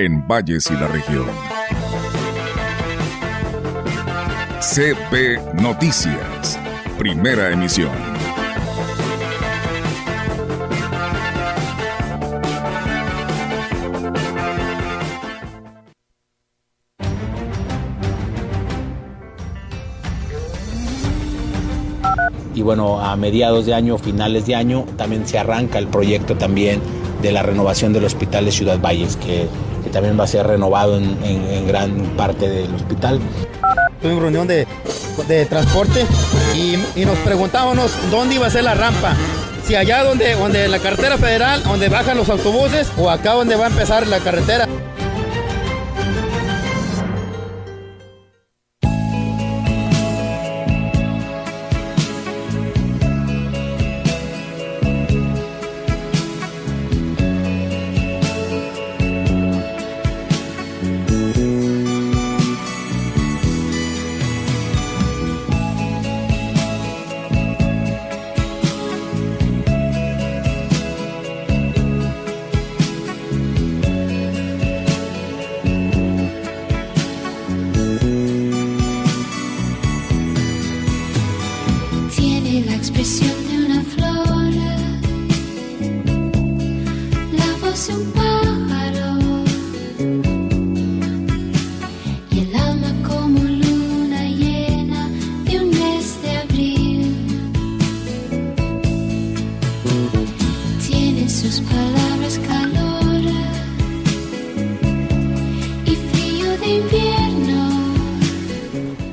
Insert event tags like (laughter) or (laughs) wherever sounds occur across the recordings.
en Valles y la región. CB Noticias, primera emisión. y bueno, a mediados de año, finales de año, también se arranca el proyecto también de la renovación del Hospital de Ciudad Valles, que, también va a ser renovado en, gran parte del hospital. Tuvimos reunión de, de transporte y, y, nos preguntábamos dónde iba a ser la rampa. Si allá donde, donde la carretera federal, donde bajan los autobuses, o acá donde va a empezar la carretera.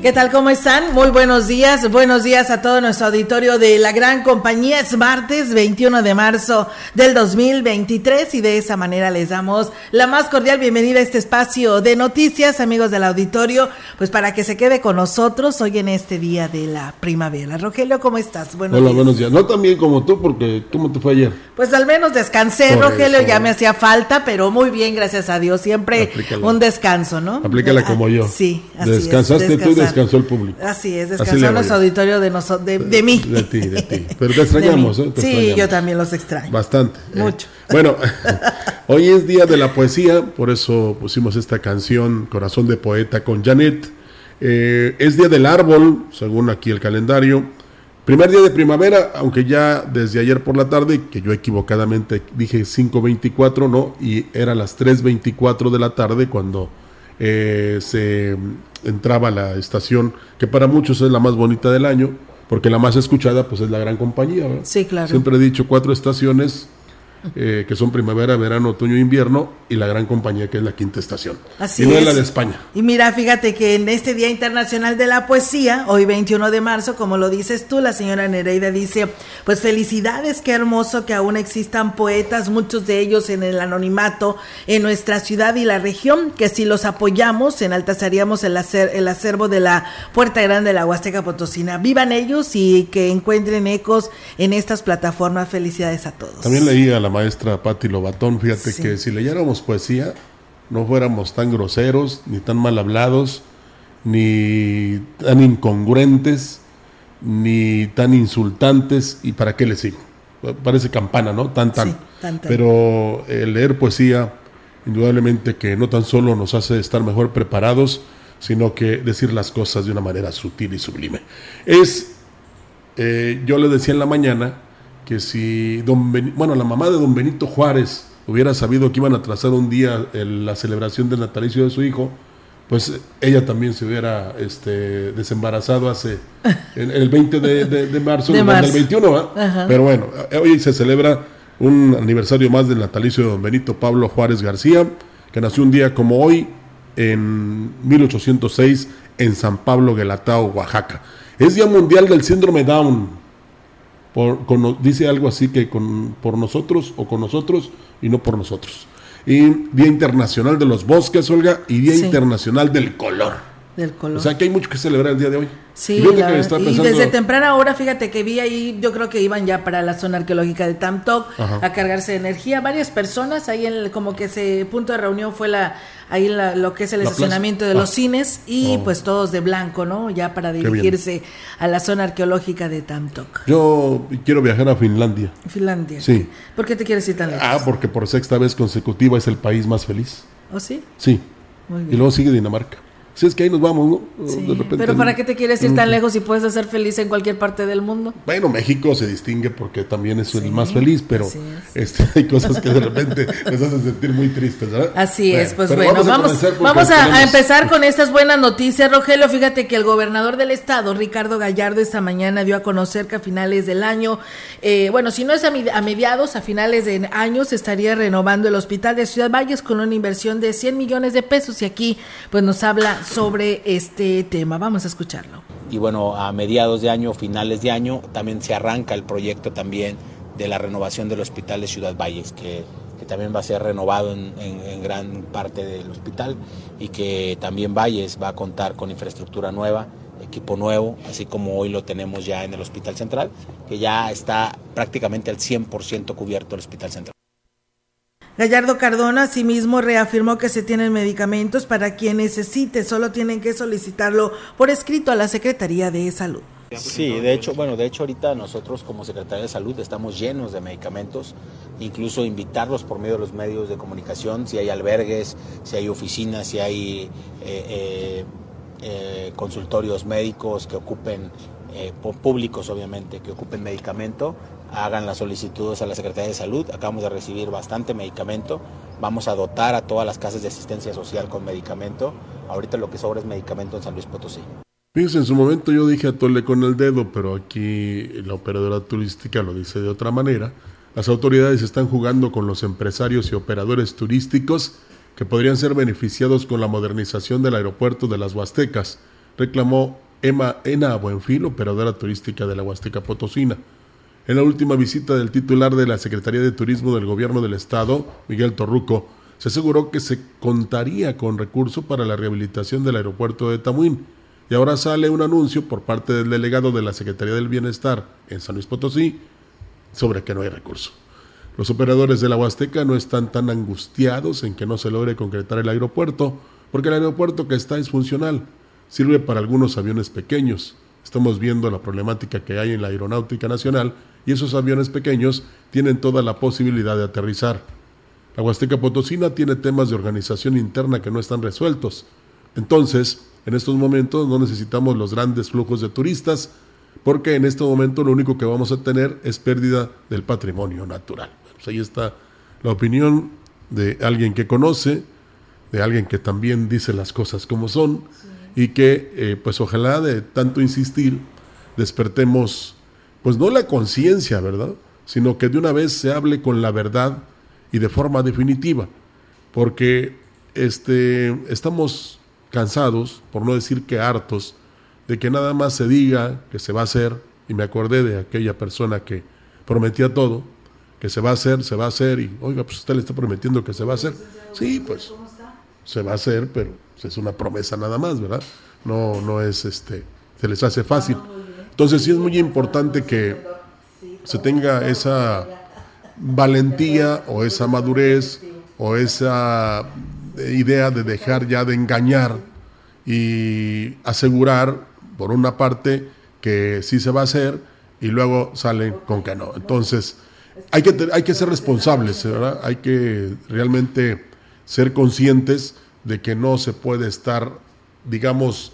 ¿Qué tal? ¿Cómo están? Muy buenos días. Buenos días a todo nuestro auditorio de la gran compañía. Es martes 21 de marzo del 2023 y de esa manera les damos la más cordial bienvenida a este espacio de noticias, amigos del auditorio, pues para que se quede con nosotros hoy en este día de la primavera. Rogelio, ¿cómo estás? Buenos Hola, días. buenos días. No tan bien como tú, porque ¿cómo te fue ayer? Pues al menos descansé, Por Rogelio, eso. ya me hacía falta, pero muy bien, gracias a Dios. Siempre Aplícala. un descanso, ¿no? Aplícala como yo. Sí, así Descansaste es, tú y descansó el público. Así es, descansó nuestro auditorio de, noso de, de, mí. De ti, de ti. (laughs) Pero te extrañamos, ¿eh? Te sí, extrañamos. yo también los extraño. Bastante. Mucho. Eh. (laughs) Bueno, (laughs) hoy es día de la poesía, por eso pusimos esta canción, Corazón de Poeta, con Janet. Eh, es día del árbol, según aquí el calendario. Primer día de primavera, aunque ya desde ayer por la tarde, que yo equivocadamente dije 5.24, no, y era las 3.24 de la tarde cuando eh, se entraba a la estación, que para muchos es la más bonita del año, porque la más escuchada pues es la gran compañía. ¿verdad? Sí, claro. Siempre he dicho cuatro estaciones eh, que son primavera, verano, otoño invierno, y la gran compañía que es la quinta estación. Así y no es. es la de España. Y mira, fíjate que en este Día Internacional de la Poesía, hoy 21 de marzo, como lo dices tú, la señora Nereida dice, pues felicidades, qué hermoso que aún existan poetas, muchos de ellos en el anonimato en nuestra ciudad y la región, que si los apoyamos, enaltazaríamos el, acer el acervo de la Puerta Grande de la Huasteca Potosina. Vivan ellos y que encuentren ecos en estas plataformas. Felicidades a todos. También leí a la maestra Patti Lobatón, fíjate sí. que si leyéramos poesía, no fuéramos tan groseros, ni tan mal hablados, ni tan incongruentes, ni tan insultantes, y para qué les sigo. Parece campana, ¿no? Tan, tan. Sí, tan, tan. Pero el leer poesía, indudablemente que no tan solo nos hace estar mejor preparados, sino que decir las cosas de una manera sutil y sublime. Es, eh, yo le decía en la mañana, que si don ben, bueno la mamá de don Benito Juárez hubiera sabido que iban a trazar un día el, la celebración del natalicio de su hijo pues ella también se hubiera este, desembarazado hace (laughs) el, el 20 de, de, de marzo, de marzo. del 21 ¿eh? pero bueno hoy se celebra un aniversario más del natalicio de don Benito Pablo Juárez García que nació un día como hoy en 1806 en San Pablo Guelatao Oaxaca es día mundial del síndrome Down por, con, dice algo así que con, por nosotros o con nosotros y no por nosotros. Y Día Internacional de los Bosques, Olga, y Día Internacional del Color. Del color. O sea que hay mucho que celebrar el día de hoy. Sí, y, desde temprana hora, fíjate que vi ahí, yo creo que iban ya para la zona arqueológica de Tamtok a cargarse de energía. Varias personas ahí en como que ese punto de reunión fue la ahí lo que es el estacionamiento de los ah. cines y oh. pues todos de blanco, ¿no? Ya para dirigirse a la zona arqueológica de Tamtok. Yo quiero viajar a Finlandia. Finlandia. Sí. ¿Por qué te quieres ir tan lejos? Ah, porque por sexta vez consecutiva es el país más feliz. ¿Oh, sí? Sí. Muy bien. Y luego sigue Dinamarca. Si es que ahí nos vamos, ¿no? pero ¿para qué te quieres ir tan lejos si puedes hacer feliz en cualquier parte del mundo? Bueno, México se distingue porque también es el más feliz, pero este, (laughs) hay cosas que de repente nos hacen sentir muy tristes, ¿verdad? Así es, pues bueno, vamos, vamos, a, empezar con estas buenas noticias, Rogelio. Fíjate que el gobernador del estado, Ricardo Gallardo, esta mañana dio a conocer que a finales del año, eh, bueno, si no es a, a mediados, a finales de año, se estaría renovando el hospital de Ciudad Valles con una inversión de 100 millones de pesos y aquí pues nos habla sobre este tema. Vamos a escucharlo. Y bueno, a mediados de año, finales de año, también se arranca el proyecto también de la renovación del hospital de Ciudad Valles, que, también va a ser renovado en, en, gran parte del hospital y que también Valles va a contar con infraestructura nueva, equipo nuevo, así como hoy lo tenemos ya en el Hospital Central, que ya está prácticamente al 100% cubierto el Hospital Central. Gallardo Cardona asimismo reafirmó que se tienen medicamentos para quien necesite, solo tienen que solicitarlo por escrito a la Secretaría de Salud. Sí, de hecho, bueno, de hecho ahorita nosotros como Secretaría de Salud estamos llenos de medicamentos, incluso invitarlos por medio de los medios de comunicación, si hay albergues, si hay oficinas, si hay eh, eh, eh, consultorios médicos que ocupen, públicos obviamente, que ocupen medicamento, hagan las solicitudes a la Secretaría de Salud. Acabamos de recibir bastante medicamento. Vamos a dotar a todas las casas de asistencia social con medicamento. Ahorita lo que sobra es medicamento en San Luis Potosí. Fíjense, en su momento yo dije a tole con el dedo, pero aquí la operadora turística lo dice de otra manera. Las autoridades están jugando con los empresarios y operadores turísticos que podrían ser beneficiados con la modernización del aeropuerto de las Huastecas, reclamó Emma Ena Buenfil, operadora turística de la Huasteca Potosina. En la última visita del titular de la Secretaría de Turismo del Gobierno del Estado, Miguel Torruco, se aseguró que se contaría con recursos para la rehabilitación del aeropuerto de Tamuín. Y ahora sale un anuncio por parte del delegado de la Secretaría del Bienestar en San Luis Potosí sobre que no hay recurso. Los operadores de la Huasteca no están tan angustiados en que no se logre concretar el aeropuerto, porque el aeropuerto que está es funcional, sirve para algunos aviones pequeños. Estamos viendo la problemática que hay en la Aeronáutica Nacional y esos aviones pequeños tienen toda la posibilidad de aterrizar. La Huasteca Potosina tiene temas de organización interna que no están resueltos. Entonces, en estos momentos no necesitamos los grandes flujos de turistas, porque en este momento lo único que vamos a tener es pérdida del patrimonio natural. Pues ahí está la opinión de alguien que conoce, de alguien que también dice las cosas como son, y que, eh, pues ojalá de tanto insistir, despertemos pues no la conciencia, ¿verdad? Sino que de una vez se hable con la verdad y de forma definitiva, porque este, estamos cansados, por no decir que hartos, de que nada más se diga que se va a hacer, y me acordé de aquella persona que prometía todo, que se va a hacer, se va a hacer, y oiga, pues usted le está prometiendo que se va a hacer. Sí, pues se va a hacer, pero es una promesa nada más, ¿verdad? No, no es este, se les hace fácil. Entonces sí es muy importante que se tenga esa valentía o esa madurez o esa idea de dejar ya de engañar y asegurar, por una parte, que sí se va a hacer y luego salen con que no. Entonces, hay que, hay que ser responsables, ¿verdad? Hay que realmente ser conscientes de que no se puede estar, digamos,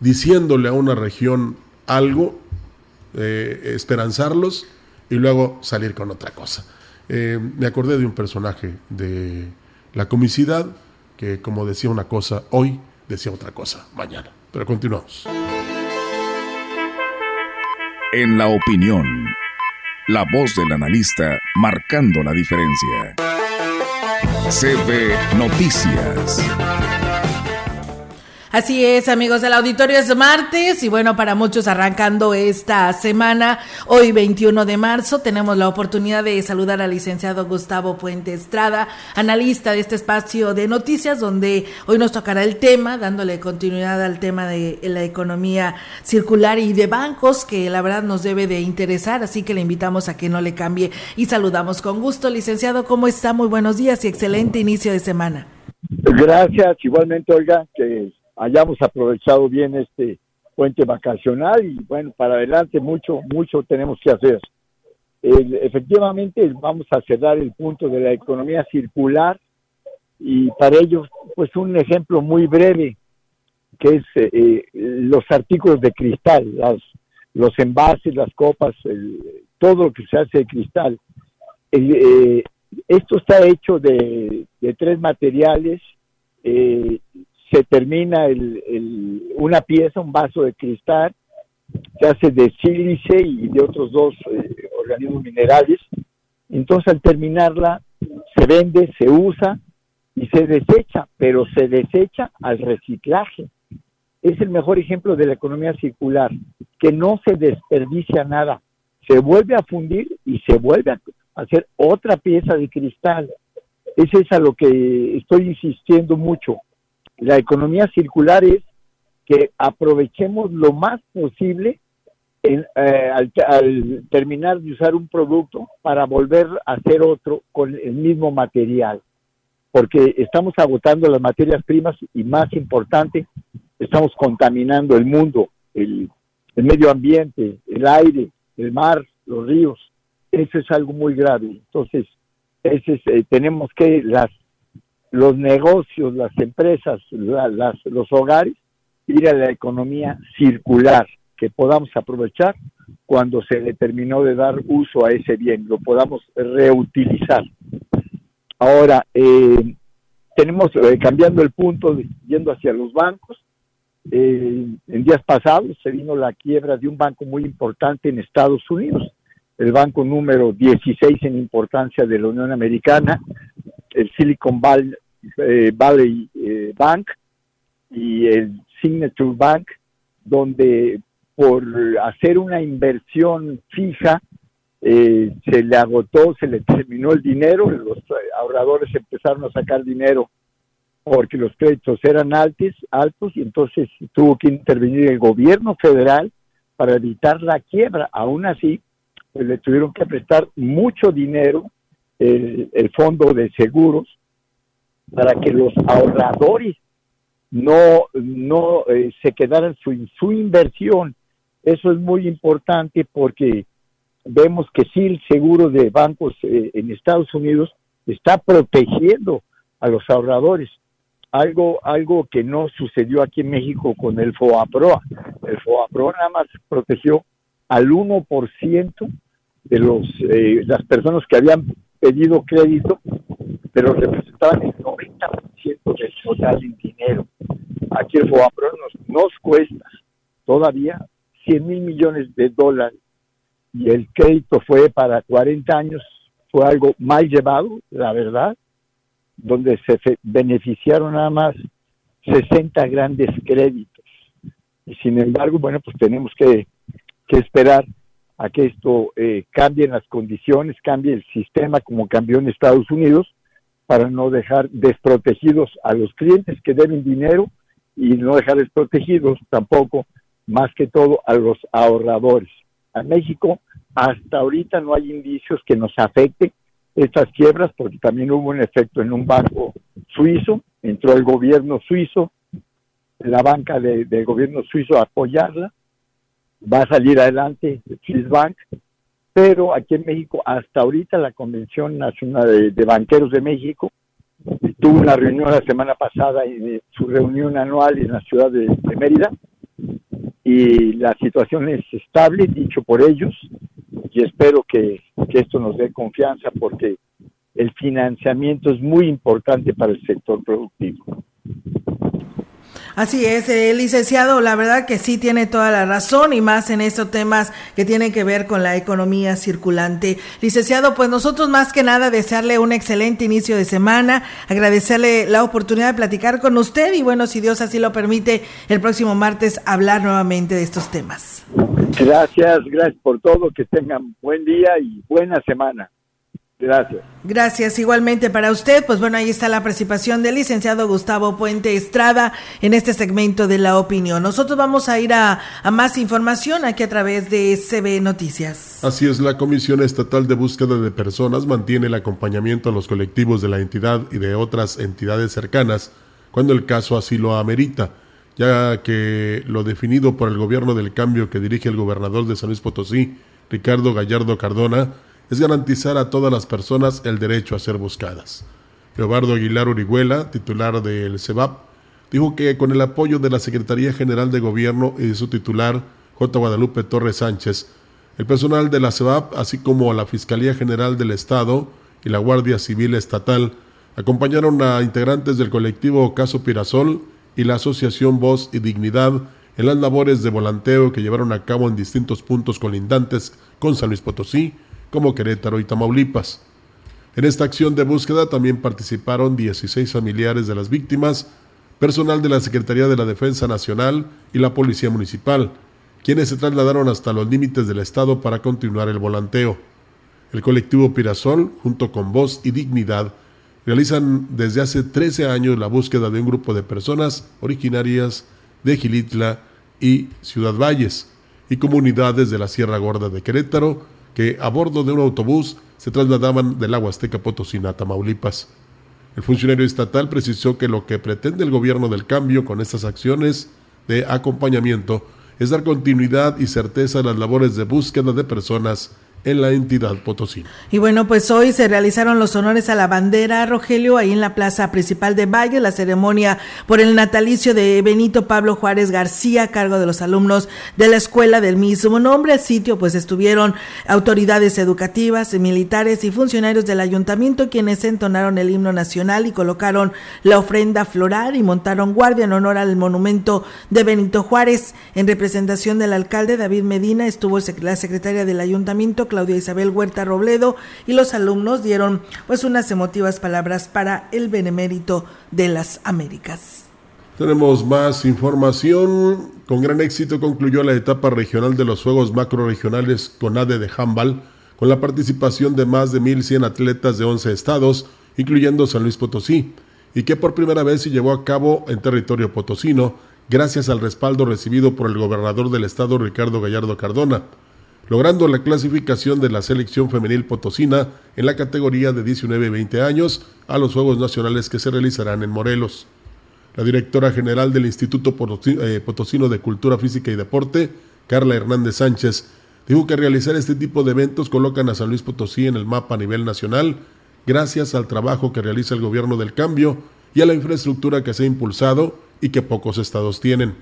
diciéndole a una región algo eh, esperanzarlos y luego salir con otra cosa. Eh, me acordé de un personaje de la comicidad que como decía una cosa hoy, decía otra cosa mañana. Pero continuamos. En la opinión, la voz del analista marcando la diferencia. CB Noticias. Así es, amigos del auditorio, es martes y bueno, para muchos arrancando esta semana, hoy 21 de marzo, tenemos la oportunidad de saludar al licenciado Gustavo Puente Estrada, analista de este espacio de noticias, donde hoy nos tocará el tema, dándole continuidad al tema de la economía circular y de bancos, que la verdad nos debe de interesar, así que le invitamos a que no le cambie y saludamos con gusto. Licenciado, ¿cómo está? Muy buenos días y excelente inicio de semana. Gracias, igualmente, Olga, que hayamos aprovechado bien este puente vacacional y bueno, para adelante mucho, mucho tenemos que hacer. efectivamente, vamos a cerrar el punto de la economía circular y para ello, pues un ejemplo muy breve, que es eh, los artículos de cristal, las, los envases, las copas, todo lo que se hace de cristal. Eh, esto está hecho de, de tres materiales, eh, se termina el, una pieza, un vaso de cristal, se hace de sílice y de otros dos eh, organismos minerales. Entonces al terminarla se vende, se usa y se desecha, pero se desecha al reciclaje. Es el mejor ejemplo de la economía circular, que no se desperdicia nada, se vuelve a fundir y se vuelve a hacer otra pieza de cristal. Ese es a lo que estoy insistiendo mucho la economía circular es que aprovechemos lo más posible eh, al, terminar de usar un producto para volver a hacer otro con el mismo material, porque estamos agotando las materias primas y más importante, estamos contaminando el mundo, el, medio ambiente, el aire, el mar, los ríos. Eso es algo muy grave. Entonces, ese eh, tenemos que las los negocios, las empresas, las, los hogares, ir a la economía circular, que podamos aprovechar cuando se le terminó de dar uso a ese bien, lo podamos reutilizar. Ahora, eh, tenemos, eh, cambiando el punto, yendo hacia los bancos, eh, en días pasados se vino la quiebra de un banco muy importante en Estados Unidos, el banco número 16 en importancia de la Unión Americana, el Silicon Valley, eh, Valley eh, Bank y el Signature Bank, donde por hacer una inversión fija eh, se le agotó, se le terminó el dinero, los ahorradores empezaron a sacar dinero porque los créditos eran altos, altos y entonces tuvo que intervenir el gobierno federal para evitar la quiebra. Aún así, pues, le tuvieron que prestar mucho dinero el, fondo de seguros para que los ahorradores no, no eh, se quedaran su, su inversión. Eso es muy importante porque vemos que sí el seguro de bancos eh, en Estados Unidos está protegiendo a los ahorradores. Algo, algo que no sucedió aquí en México con el FOAPROA. El FOAPROA nada más protegió al 1% de los, eh, las personas que habían pedido crédito pero representaban el 90% del total en dinero. Aquí el FOAPRO nos, cuesta todavía 100 mil millones de dólares y el crédito fue para 40 años, fue algo mal llevado, la verdad, donde se beneficiaron nada más 60 grandes créditos. Y sin embargo, bueno, pues tenemos que esperar a que esto eh, cambie las condiciones, cambie el sistema como cambió en Estados Unidos para no dejar desprotegidos a los clientes que deben dinero y no dejar desprotegidos tampoco, más que todo, a los ahorradores. A México hasta ahorita no hay indicios que nos afecten estas quiebras porque también hubo un efecto en un banco suizo, entró el gobierno suizo, la banca del gobierno suizo a apoyarla, va a salir adelante Swiss Bank, pero aquí en México, hasta ahorita la Convención Nacional de, Banqueros de México tuvo una reunión la semana pasada, en su reunión anual en la ciudad de, Mérida, y la situación es estable, dicho por ellos, y espero que, que esto nos dé confianza porque el financiamiento es muy importante para el sector productivo. Así es, eh, licenciado, la verdad que sí tiene toda la razón y más en estos temas que tienen que ver con la economía circulante. Licenciado, pues nosotros más que nada desearle un excelente inicio de semana, agradecerle la oportunidad de platicar con usted y bueno, si Dios así lo permite, el próximo martes hablar nuevamente de estos temas. Gracias, gracias por todo, que tengan buen día y buena semana. Gracias. Gracias igualmente para usted. Pues bueno, ahí está la participación del licenciado Gustavo Puente Estrada en este segmento de la opinión. Nosotros vamos a ir a, a, más información aquí a través de CB Noticias. Así es, la Comisión Estatal de Búsqueda de Personas mantiene el acompañamiento a los colectivos de la entidad y de otras entidades cercanas cuando el caso así lo amerita, ya que lo definido por el gobierno del cambio que dirige el gobernador de San Luis Potosí, Ricardo Gallardo Cardona, es garantizar a todas las personas el derecho a ser buscadas. Leobardo Aguilar Orihuela, titular del CEBAP, dijo que con el apoyo de la Secretaría General de Gobierno y de su titular, J. Guadalupe Torres Sánchez, el personal de la CEBAP, así como la Fiscalía General del Estado y la Guardia Civil Estatal, acompañaron a integrantes del colectivo Caso Pirasol y la Asociación Voz y Dignidad en las labores de volanteo que llevaron a cabo en distintos puntos colindantes con San Luis Potosí, como Querétaro y Tamaulipas. En esta acción de búsqueda también participaron 16 familiares de las víctimas, personal de la Secretaría de la Defensa Nacional y la Policía Municipal, quienes se trasladaron hasta los límites del Estado para continuar el volanteo. El colectivo Pirasol, junto con Voz y Dignidad, realizan desde hace 13 años la búsqueda de un grupo de personas originarias de Gilitla y Ciudad Valles y comunidades de la Sierra Gorda de Querétaro, que a bordo de un autobús se trasladaban del agua Azteca Potosina a Tamaulipas. El funcionario estatal precisó que lo que pretende el gobierno del cambio con estas acciones de acompañamiento es dar continuidad y certeza a las labores de búsqueda de personas en la entidad potosina. Y bueno, pues hoy se realizaron los honores a la bandera, Rogelio, ahí en la plaza principal de Valle, la ceremonia por el natalicio de Benito Pablo Juárez García, a cargo de los alumnos de la escuela del mismo nombre. Al sitio, pues estuvieron autoridades educativas, militares y funcionarios del ayuntamiento, quienes entonaron el himno nacional y colocaron la ofrenda floral y montaron guardia en honor al monumento de Benito Juárez. En representación del alcalde David Medina estuvo la secretaria del ayuntamiento, Claudia Isabel Huerta Robledo y los alumnos dieron pues unas emotivas palabras para el benemérito de las Américas. Tenemos más información. Con gran éxito concluyó la etapa regional de los Juegos Macroregionales CONADE de Handball, con la participación de más de 1.100 atletas de 11 estados, incluyendo San Luis Potosí, y que por primera vez se llevó a cabo en territorio potosino, gracias al respaldo recibido por el gobernador del estado Ricardo Gallardo Cardona logrando la clasificación de la selección femenil potosina en la categoría de 19 y 20 años a los Juegos Nacionales que se realizarán en Morelos. La directora general del Instituto eh, Potosino de Cultura Física y Deporte, Carla Hernández Sánchez, dijo que realizar este tipo de eventos colocan a San Luis Potosí en el mapa a nivel nacional gracias al trabajo que realiza el gobierno del cambio y a la infraestructura que se ha impulsado y que pocos estados tienen.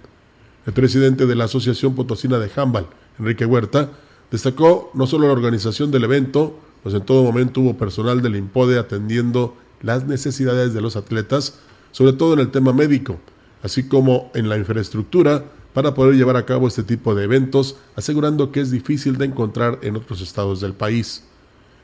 El presidente de la Asociación Potosina de Handball, Enrique Huerta, Destacó no solo la organización del evento, pues en todo momento hubo personal del IMPODE atendiendo las necesidades de los atletas, sobre todo en el tema médico, así como en la infraestructura para poder llevar a cabo este tipo de eventos, asegurando que es difícil de encontrar en otros estados del país.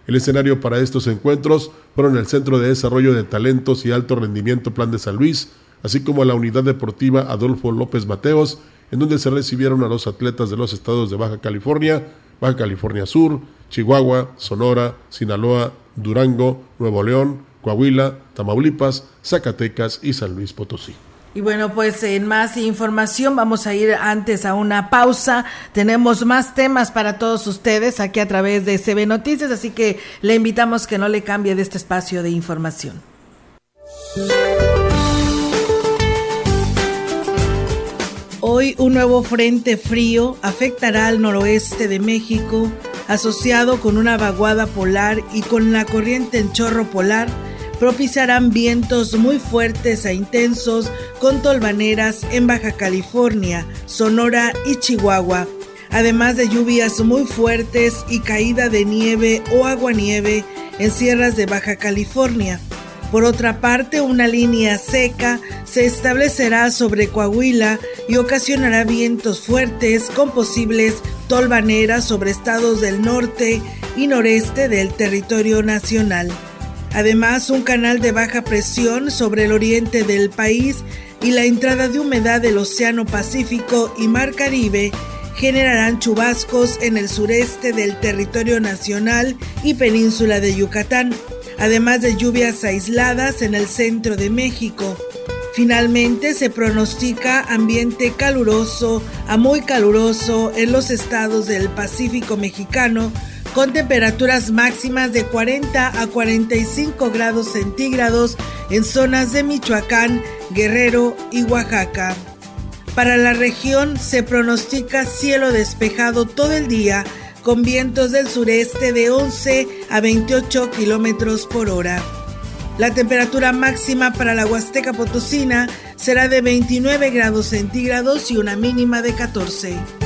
El escenario para estos encuentros fueron el Centro de Desarrollo de Talentos y Alto Rendimiento Plan de San Luis, así como la Unidad Deportiva Adolfo López Mateos, en donde se recibieron a los atletas de los estados de Baja California, Baja California Sur, Chihuahua, Sonora, Sinaloa, Durango, Nuevo León, Coahuila, Tamaulipas, Zacatecas y San Luis Potosí. Y bueno, pues en más información vamos a ir antes a una pausa. Tenemos más temas para todos ustedes aquí a través de CB Noticias, así que le invitamos que no le cambie de este espacio de información. Hoy un nuevo frente frío afectará al noroeste de México, asociado con una vaguada polar y con la corriente en chorro polar, propiciarán vientos muy fuertes e intensos con tolvaneras en Baja California, Sonora y Chihuahua, además de lluvias muy fuertes y caída de nieve o aguanieve en sierras de Baja California. Por otra parte, una línea seca se establecerá sobre Coahuila y ocasionará vientos fuertes con posibles tolvaneras sobre estados del norte y noreste del territorio nacional. Además, un canal de baja presión sobre el oriente del país y la entrada de humedad del Océano Pacífico y Mar Caribe generarán chubascos en el sureste del territorio nacional y península de Yucatán, además de lluvias aisladas en el centro de México. Finalmente se pronostica ambiente caluroso a muy caluroso en los estados del Pacífico mexicano, con temperaturas máximas de 40 a 45 grados centígrados en zonas de Michoacán, Guerrero y Oaxaca. Para la región se pronostica cielo despejado todo el día con vientos del sureste de 11 a 28 kilómetros por hora. La temperatura máxima para la Huasteca Potosina será de 29 grados centígrados y una mínima de 14.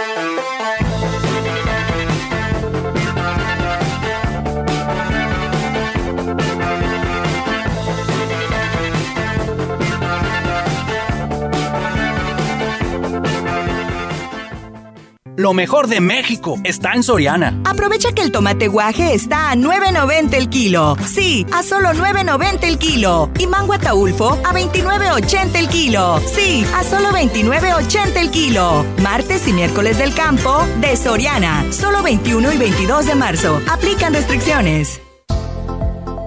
Lo mejor de México está en Soriana. Aprovecha que el tomate guaje está a 9.90 el kilo. Sí, a solo 9.90 el kilo. Y mango ataulfo a 29.80 el kilo. Sí, a solo 29.80 el kilo. Martes y miércoles del campo de Soriana. Solo 21 y 22 de marzo. Aplican restricciones.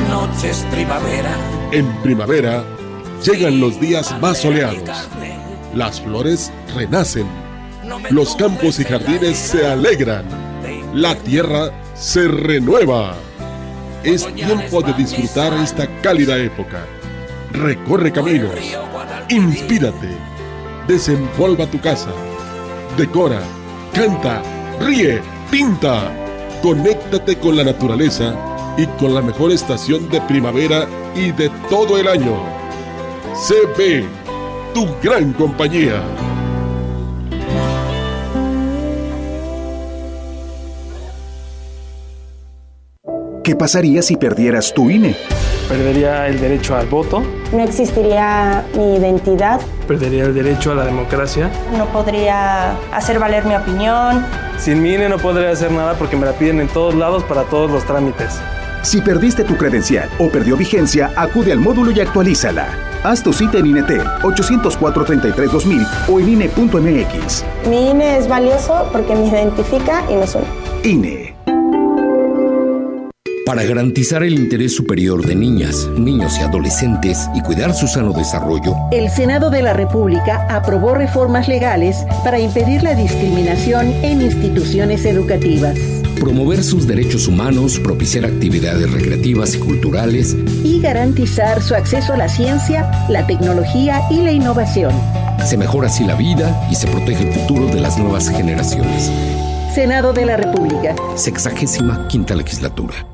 Noches, primavera. En primavera llegan los días más soleados. Las flores renacen. Los campos y jardines se alegran. La tierra se renueva. Es tiempo de disfrutar esta cálida época. Recorre caminos. Inspírate. Desempolva tu casa. Decora. Canta. Ríe. Pinta. Conéctate con la naturaleza y con la mejor estación de primavera y de todo el año. CB, tu gran compañía. ¿Qué pasaría si perdieras tu INE? Perdería el derecho al voto. No existiría mi identidad. Perdería el derecho a la democracia. No podría hacer valer mi opinión. Sin mi INE no podría hacer nada porque me la piden en todos lados para todos los trámites. Si perdiste tu credencial o perdió vigencia, acude al módulo y actualízala. Haz tu cita en INETEL 804-33-2000 o en INE.mx. Mi INE es valioso porque me identifica y me suena. INE. Para garantizar el interés superior de niñas, niños y adolescentes y cuidar su sano desarrollo, el Senado de la República aprobó reformas legales para impedir la discriminación en instituciones educativas promover sus derechos humanos, propiciar actividades recreativas y culturales y garantizar su acceso a la ciencia, la tecnología y la innovación. Se mejora así la vida y se protege el futuro de las nuevas generaciones. Senado de la República. Sexagésima quinta legislatura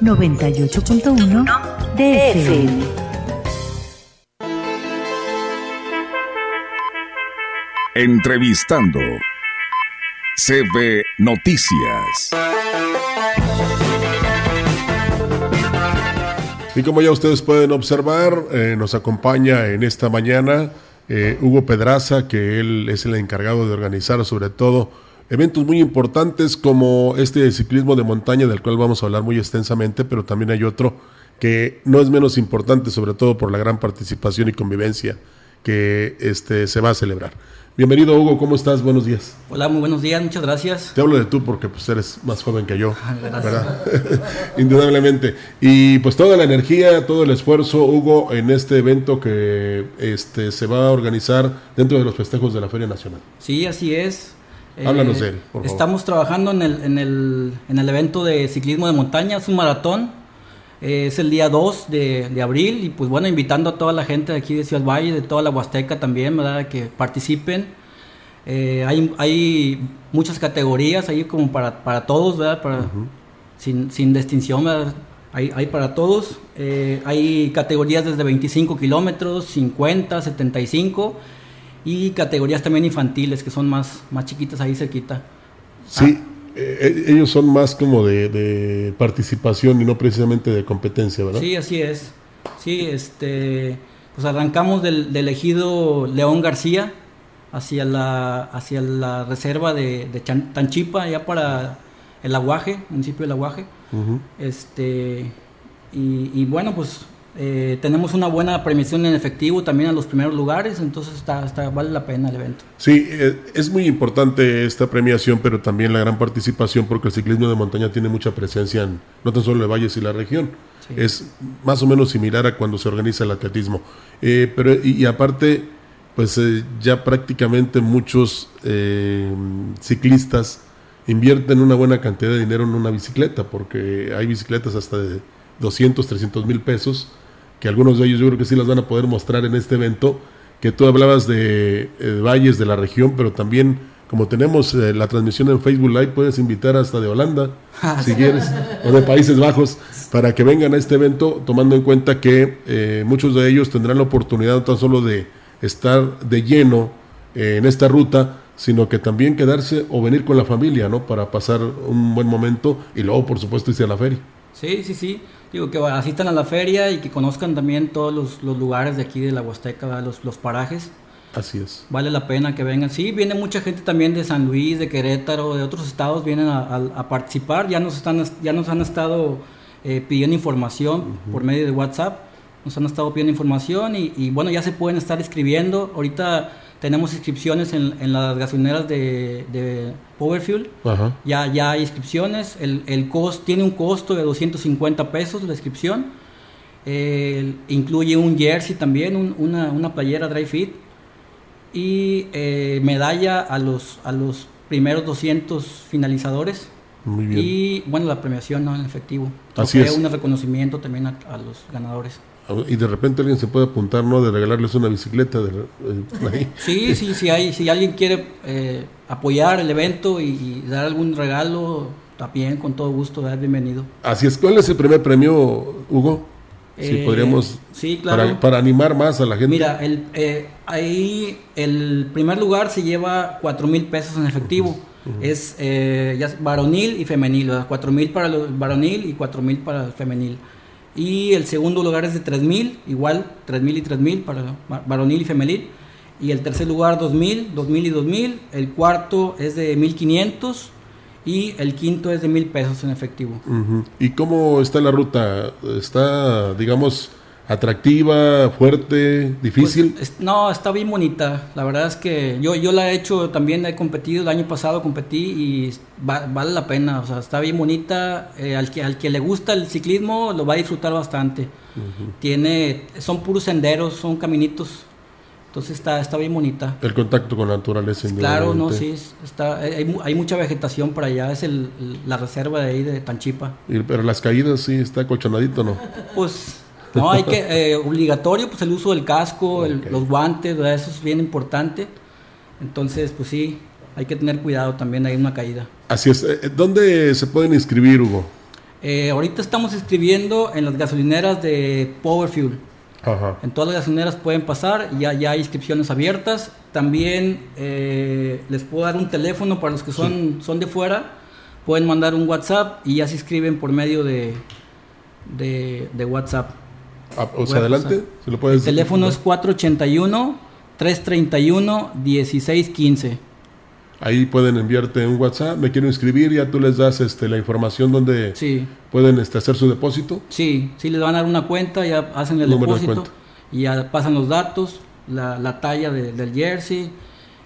98.1 DFM. Entrevistando CB Noticias. Y como ya ustedes pueden observar, eh, nos acompaña en esta mañana eh, Hugo Pedraza, que él es el encargado de organizar sobre todo eventos muy importantes como este de ciclismo de montaña, del cual vamos a hablar muy extensamente, pero también hay otro que no es menos importante, sobre todo por la gran participación y convivencia que este, se va a celebrar. Bienvenido Hugo, ¿cómo estás? Buenos días. Hola, muy buenos días, muchas gracias. Te hablo de tú porque pues eres más joven que yo, ah, ¿verdad? (laughs) Indudablemente. Y pues toda la energía, todo el esfuerzo, Hugo, en este evento que este, se va a organizar dentro de los festejos de la Feria Nacional. Sí, así es. Háblanos de él, por favor. Estamos trabajando en el, en, el, en el evento de ciclismo de montaña, es un maratón. Eh, es el día 2 de, de, abril y pues bueno, invitando a toda la gente de aquí de Ciudad Valle, de toda la Huasteca también, ¿verdad? Que participen. Eh, hay, hay muchas categorías ahí como para, para todos, ¿verdad? Para, sin, sin distinción, ¿verdad? Hay, hay para todos. Eh, hay categorías desde 25 kilómetros, 50, 75 y categorías también infantiles que son más, más chiquitas ahí cerquita. Sí, eh, ellos son más como de, participación y no precisamente de competencia, ¿verdad? Sí, así es. Sí, este, pues arrancamos del, del ejido León García hacia la, hacia la reserva de, de Tanchipa, allá para el Aguaje, municipio del Aguaje. Este, y, y bueno, pues eh, tenemos una buena premiación en efectivo también a los primeros lugares, entonces está, está, vale la pena el evento. Sí, eh, es muy importante esta premiación, pero también la gran participación porque el ciclismo de montaña tiene mucha presencia en no tan solo el Valles y la región. Es más o menos similar a cuando se organiza el atletismo. Eh, pero, y, aparte, pues ya prácticamente muchos ciclistas invierten una buena cantidad de dinero en una bicicleta, porque hay bicicletas hasta de 200, 300 mil pesos que algunos de ellos yo creo que sí las van a poder mostrar en este evento, que tú hablabas de, eh, valles de la región, pero también como tenemos eh, la transmisión en Facebook Live, puedes invitar hasta de Holanda, (laughs) si quieres, o de Países Bajos, para que vengan a este evento, tomando en cuenta que eh, muchos de ellos tendrán la oportunidad no tan solo de estar de lleno en esta ruta, sino que también quedarse o venir con la familia, ¿no? Para pasar un buen momento y luego, por supuesto, irse a la feria. Sí, sí, sí digo, que asistan a la feria y que conozcan también todos los, lugares de aquí de la Huasteca, los, los parajes. Así es. Vale la pena que vengan. Sí, viene mucha gente también de San Luis, de Querétaro, de otros estados, vienen a, participar. Ya nos, están, ya nos han estado eh, pidiendo información por medio de WhatsApp. Nos han estado pidiendo información y, y, bueno, ya se pueden estar escribiendo. Ahorita tenemos inscripciones en, las gasolineras de, de Powerfuel. Ya, ya hay inscripciones. El, el cost, tiene un costo de 250 pesos la inscripción. incluye un jersey también, una, una, playera dry fit. Y eh, medalla a los, a los primeros 200 finalizadores. Muy bien. Y bueno, la premiación ¿no? en efectivo. Así es. un reconocimiento también a los ganadores y de repente alguien se puede apuntar, ¿no? De regalarles una bicicleta. De, eh, (laughs) Sí, sí, sí, hay, si alguien quiere eh, apoyar el evento y, dar algún regalo, también con todo gusto, es bienvenido. Así es, ¿cuál es el primer premio, Hugo? Si eh, podríamos, sí, claro. para, animar más a la gente. Mira, el, ahí el primer lugar se lleva cuatro mil pesos en efectivo. Es eh, ya varonil y femenil, ¿verdad? 4000 para el varonil y 4000 para el femenil. Y el segundo lugar es de 3000, igual 3000 y 3000 para va- varonil y femenil. Y el tercer lugar 2000, 2000 y 2000. El cuarto es de 1500 y el quinto es de 1000 pesos en efectivo. Ujú. ¿Y cómo está la ruta? ¿Está, digamos, atractiva, fuerte, difícil? Pues, es- no, está bien bonita. La verdad es que yo, yo la he hecho, también he competido, el año pasado competí y va- vale la pena. O sea, está bien bonita. Eh, al, que, al que le gusta el ciclismo lo va a disfrutar bastante. Tiene, son puros senderos, son caminitos. Entonces está, está bien bonita. El contacto con la naturaleza. Claro, no, sí, está, hay, mu- hay mucha vegetación por allá. Es el, el- la reserva de ahí de Tanchipa. Y- pero las caídas sí está colchonadito, ¿no? Pues no, hay que, eh, obligatorio, pues el uso del casco, el- los guantes, ¿verdad? eso es bien importante. Entonces, pues sí, hay que tener cuidado también, hay una caída. Así es. Eh, ¿Dónde se pueden inscribir, Hugo? Eh, ahorita estamos escribiendo en las gasolineras de Power Fuel. Ajá. En todas las gasolineras pueden pasar, ya, ya hay inscripciones abiertas. También eh, les puedo dar un teléfono para los que son, son de fuera. Pueden mandar un WhatsApp y ya se inscriben por medio de, de, de WhatsApp. Ah, adelante, si lo puedes El teléfono es 481-331-1615. Ahí pueden enviarte un WhatsApp, me quiero inscribir, ya tú les das este, la información donde Sí. pueden este, hacer su depósito. Sí, sí les van a dar una cuenta, ya hacen el Número de depósito cuenta. y ya pasan los datos, la, la talla de- del jersey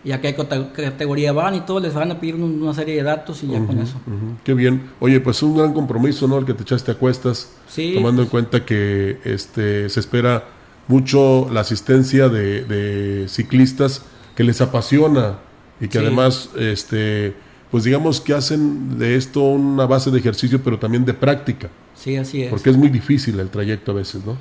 y a qué cate- categoría van y todo, les van a pedir un- una serie de datos y ya con eso. ujú. Qué bien. Oye, pues un gran compromiso, ¿no? El que te echaste a cuestas, Sí, tomando en pues- cuenta que este, se espera mucho la asistencia de, de ciclistas que les apasiona y que Sí. además, este, pues digamos que hacen de esto una base de ejercicio, pero también de práctica, Sí, así es. porque es muy difícil el trayecto a veces, ¿no?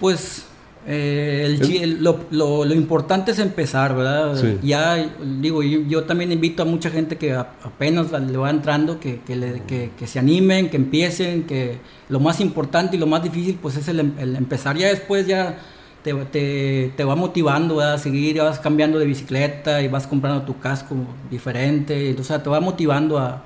Pues eh, el el- lo, lo- lo importante es empezar, ¿verdad? Sí. Ya digo, yo, yo también invito a mucha gente que a- apenas le va entrando, que, que, le- que- que se animen, que empiecen, que lo más importante y lo más difícil pues es el, em- el empezar. Ya después ya te, te, te va motivando ¿verdad? a seguir, ya vas cambiando de bicicleta y vas comprando tu casco diferente, o sea, te va motivando a,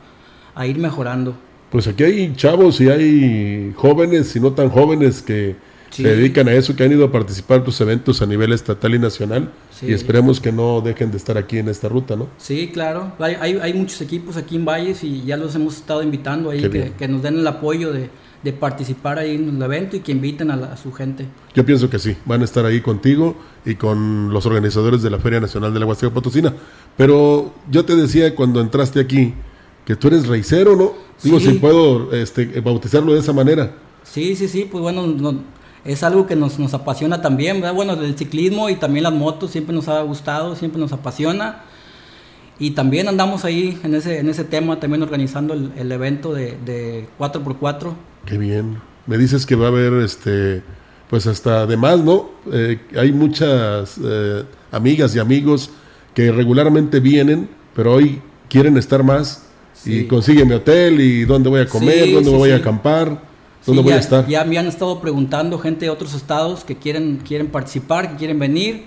a ir mejorando. Pues aquí hay chavos y hay jóvenes y no tan jóvenes que Sí. se dedican a eso, que han ido a participar en tus eventos a nivel estatal y nacional. Sí. Y esperemos que no dejen de estar aquí en esta ruta, ¿no? Sí, claro. Hay, hay, hay muchos equipos aquí en Valles y ya los hemos estado invitando ahí que, nos den el apoyo de, de participar ahí en el evento y que inviten a, la- a su gente. Yo pienso que sí, van a estar ahí contigo y con los organizadores de la Feria Nacional de la Huasteca Potosina. Pero yo te decía cuando entraste aquí que tú eres raicero, ¿no? Digo, Sí. si puedo este, bautizarlo de esa manera. Sí, sí, sí, pues bueno, no- es algo que nos, nos apasiona también, ¿verdad? Bueno, el ciclismo y también las motos siempre nos ha gustado, siempre nos apasiona. Y también andamos ahí en ese, en ese tema, también organizando el, el evento de, de 4x4. Qué bien. Me dices que va a haber, este, pues hasta además, ¿no? Eh, hay muchas eh, amigas y amigos que regularmente vienen, pero hoy quieren estar más y consiguen mi hotel y dónde voy a comer, Sí, dónde sí, voy a sí. Acampar, Sí, dónde voy ya, a estar. Ya me han estado preguntando gente de otros estados que quieren, quieren participar, que quieren venir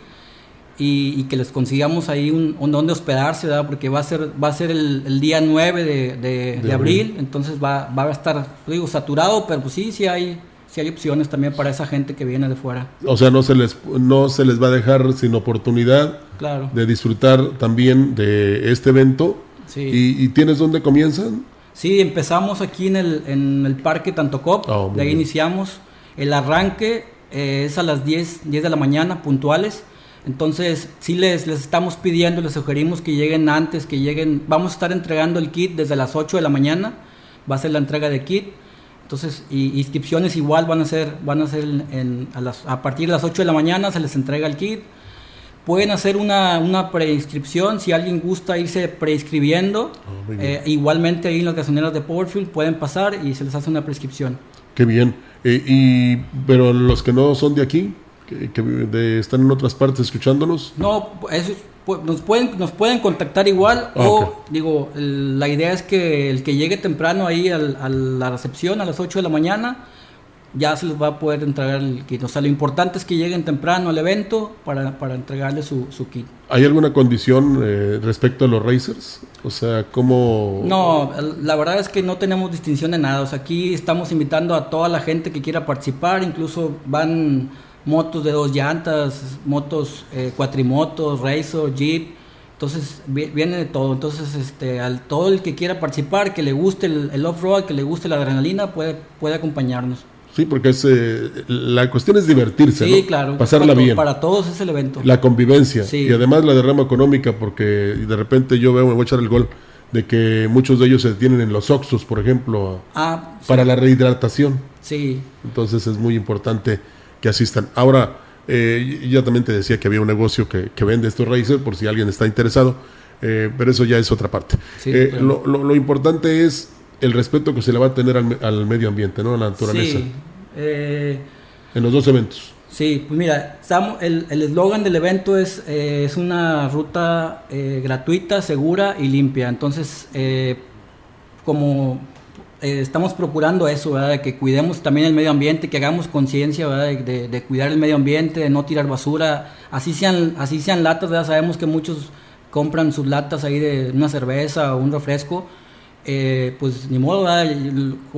y, y que les consigamos ahí un, un donde hospedarse, ¿verdad? Porque va a ser, va a ser el, el día 9 de, de- de De abril, abril. entonces va, va a estar, digo, saturado, pero pues sí, sí hay, sí hay opciones también para esa gente que viene de fuera. O sea, no se les no se les va a dejar sin oportunidad Claro. de disfrutar también de este evento. Sí. ¿Y, y tienes dónde comienzan? Sí, empezamos aquí en el, en el Parque Tantocop, Oh, de ahí bien. iniciamos. El arranque eh, es a las 10, 10 de la mañana, puntuales. Entonces, sí les, les estamos pidiendo, les sugerimos que lleguen antes, que lleguen. Vamos a estar entregando el kit desde las 8 de la mañana, va a ser la entrega de kit. Entonces, y inscripciones igual van a ser, van a ser en- a, las, a partir de las 8 de la mañana se les entrega el kit. Pueden hacer una, una preinscripción si alguien gusta irse preinscribiendo. muy bien. Eh, igualmente ahí en las gasolineras de Powerfield pueden pasar y se les hace una prescripción. Qué bien. Eh, y, pero los que no son de aquí, que, que de- están en otras partes escuchándonos. No, eso es- pu- nos pueden nos pueden contactar igual Ah, o digo la idea es que el que llegue temprano ahí al- a la recepción a las 8 de la mañana ya se les va a poder entregar el kit. O sea, lo importante es que lleguen temprano al evento para, para entregarles su, su kit. ¿Hay alguna condición eh, respecto a los racers? O sea, ¿cómo...? No, la verdad es que no tenemos distinción de nada. O sea, aquí estamos invitando a toda la gente que quiera participar. Incluso van motos de dos llantas, motos eh, cuatrimotos, racer, jeep. Entonces viene de todo. Entonces, este, al todo el que quiera participar, que le guste el, el off-road, que le guste la adrenalina, puede, puede acompañarnos. Sí, porque es, eh, la cuestión es divertirse, sí, ¿no? claro. Pasarla para, bien. Para todos es el evento. La convivencia. Sí. Y además la derrama económica, porque de repente yo veo, me voy a echar el gol, de que muchos de ellos se detienen en los Oxos, por ejemplo, ah, sí. para la rehidratación. Sí. Entonces es muy importante que asistan. Ahora, eh, ya también te decía que había un negocio que, que vende estos racers, por si alguien está interesado, eh, pero eso ya es otra parte. Sí, Eh, claro. lo, lo- lo importante es el respeto que se le va a tener al, al medio ambiente, ¿no? A la naturaleza. Sí. Eh, En los dos eventos. Sí, pues mira, estamos- el el eslogan del evento es, eh, es una ruta eh, gratuita, segura y limpia. Entonces, eh, como estamos procurando eso, ¿verdad? De que cuidemos también el medio ambiente, que hagamos conciencia, ¿verdad? De, de- de cuidar el medio ambiente, de no tirar basura, así sean, así sean latas, ¿verdad? Sabemos que muchos compran sus latas ahí de una cerveza o un refresco, eh, pues ni modo, ¿verdad?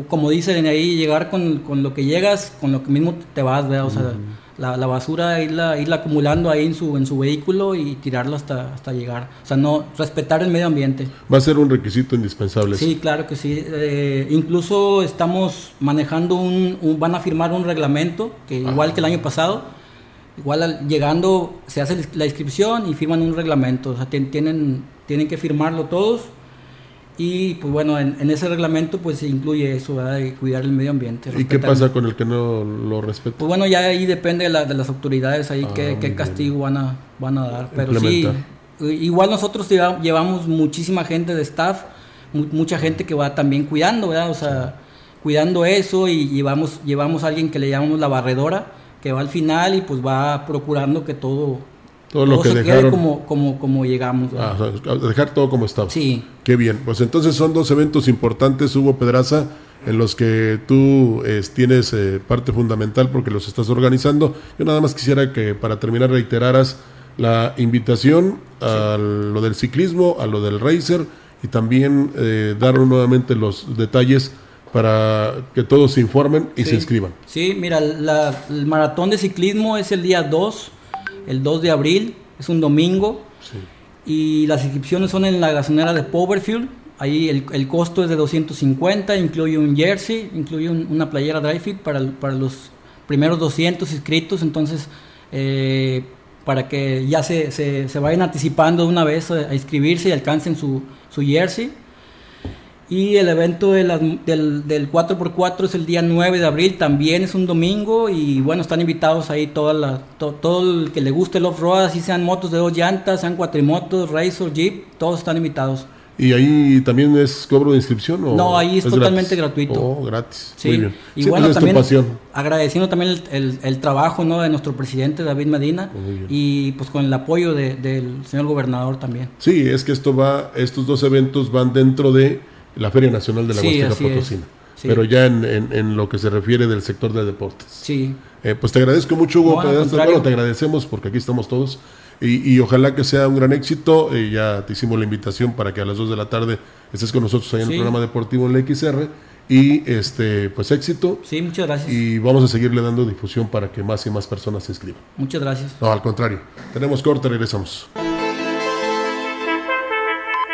Como dicen ahí, llegar con, con lo que llegas, con lo que mismo te vas, ¿verdad? O sea, la, la basura irla, irla acumulando ahí en su, en su vehículo y tirarla hasta, hasta llegar. O sea, no, respetar el medio ambiente. Va a ser un requisito indispensable. Sí, claro que sí. Eh, incluso estamos manejando un, un- van a firmar un reglamento, que igual que el año pasado, igual al- llegando se hace la inscripción y firman un reglamento. O sea, tien- tienen, tienen que firmarlo todos. Y pues bueno, en, en ese reglamento pues se incluye eso, ¿verdad? de cuidar el medio ambiente. ¿Y qué pasa con el que no lo respeta? Pues bueno, ya ahí depende de, la- de las autoridades ahí Ah, qué, castigo van a, van a dar. Pero sí, igual nosotros lleva- llevamos muchísima gente de staff, mu- mucha gente que va también cuidando, ¿verdad? O sea, cuidando eso y llevamos, llevamos a alguien que le llamamos la barredora, que va al final y pues va procurando que todo, Todo lo que se dejaron. quede como, como, como llegamos. Ah, dejar todo como estaba. Sí. Qué bien. Pues entonces son dos eventos importantes, Hugo Pedraza, en los que tú eh, tienes eh, parte fundamental porque los estás organizando. Yo nada más quisiera que para terminar reiteraras la invitación a lo del ciclismo, a lo del racer y también eh, dar nuevamente los detalles para que todos se informen y Sí. se inscriban. Sí, mira, la- el maratón de ciclismo es el día 2, el 2 de abril, es un domingo. Y las inscripciones son en la gasolinera de Powerfuel. Ahí el, el costo es de 250, incluye un jersey, incluye un- una playera dry fit para, para los primeros 200 inscritos. Entonces, eh, para que ya se, se- se vayan anticipando de una vez a, a inscribirse y alcancen su, su jersey. Y el evento de las- del, del 4x4 es el día 9 de abril, también es un domingo y bueno, están invitados ahí toda la, to- todo el que le guste el off-road, así sean motos de dos llantas, sean cuatrimotos, racer, jeep, todos están invitados. ¿Y ahí también es cobro de inscripción? O No, ahí es totalmente gratis? gratuito. Oh, gratis. Sí, Muy bien. y Sí, bueno, pues también agradeciendo también el, el- el trabajo ¿no? de nuestro presidente David Medina y pues con el apoyo de- del señor gobernador también. Sí, es que esto va, estos dos eventos van dentro de la Feria Nacional de la Sí, Huasteca. Potosina. Sí. Pero ya en, en- en lo que se refiere del sector de deportes. Sí. Eh, pues te agradezco mucho, Hugo No, contrario. Bueno, te agradecemos porque aquí estamos todos. Y, y ojalá que sea un gran éxito. Eh, ya te hicimos la invitación para que a las 2 de la tarde estés con nosotros ahí en Sí. el programa deportivo en la XR. Y este, pues éxito. Sí, muchas gracias. Y vamos a seguirle dando difusión para que más y más personas se inscriban. Muchas gracias. No, al contrario. Tenemos corte, regresamos.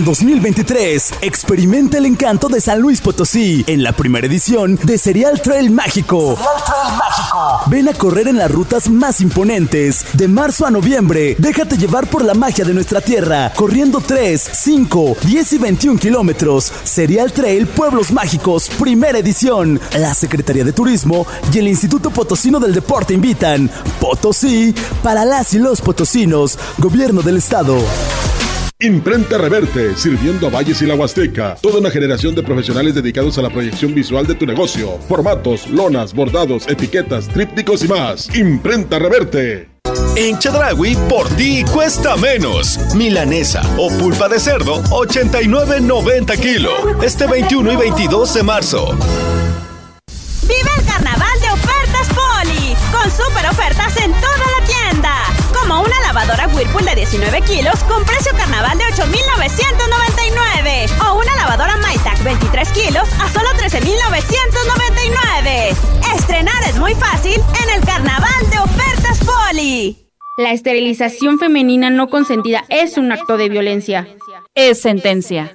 En 2023, experimenta el encanto de San Luis Potosí en la primera edición de Serial Trail Mágico. Ven a correr en las rutas más imponentes. De marzo a noviembre, déjate llevar por la magia de nuestra tierra, corriendo 3, 5, 10 y 21 kilómetros. Serial Trail Pueblos Mágicos, primera edición. La Secretaría de Turismo y el Instituto Potosino del Deporte invitan. Potosí, para las y los potosinos, Gobierno del Estado. Imprenta Reverte, sirviendo a Valles y la Huasteca. Toda una generación de profesionales dedicados a la proyección visual de tu negocio. Formatos, lonas, bordados, etiquetas, trípticos y más. Imprenta Reverte. En Chedragui, por ti cuesta menos. Milanesa o pulpa de cerdo, 89.90 kilo. Este 21 y 22 de marzo. ¡Vive el carnaval de ofertas Poli! Con super ofertas en toda la tienda. Una lavadora Whirlpool de 19 kilos con precio carnaval de 8,999. O una lavadora MyTac 23 kilos a solo 13,999. Estrenar es muy fácil en el carnaval de ofertas Poli. La esterilización femenina no consentida es un acto de violencia. Es sentencia.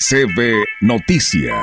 CB Noticias.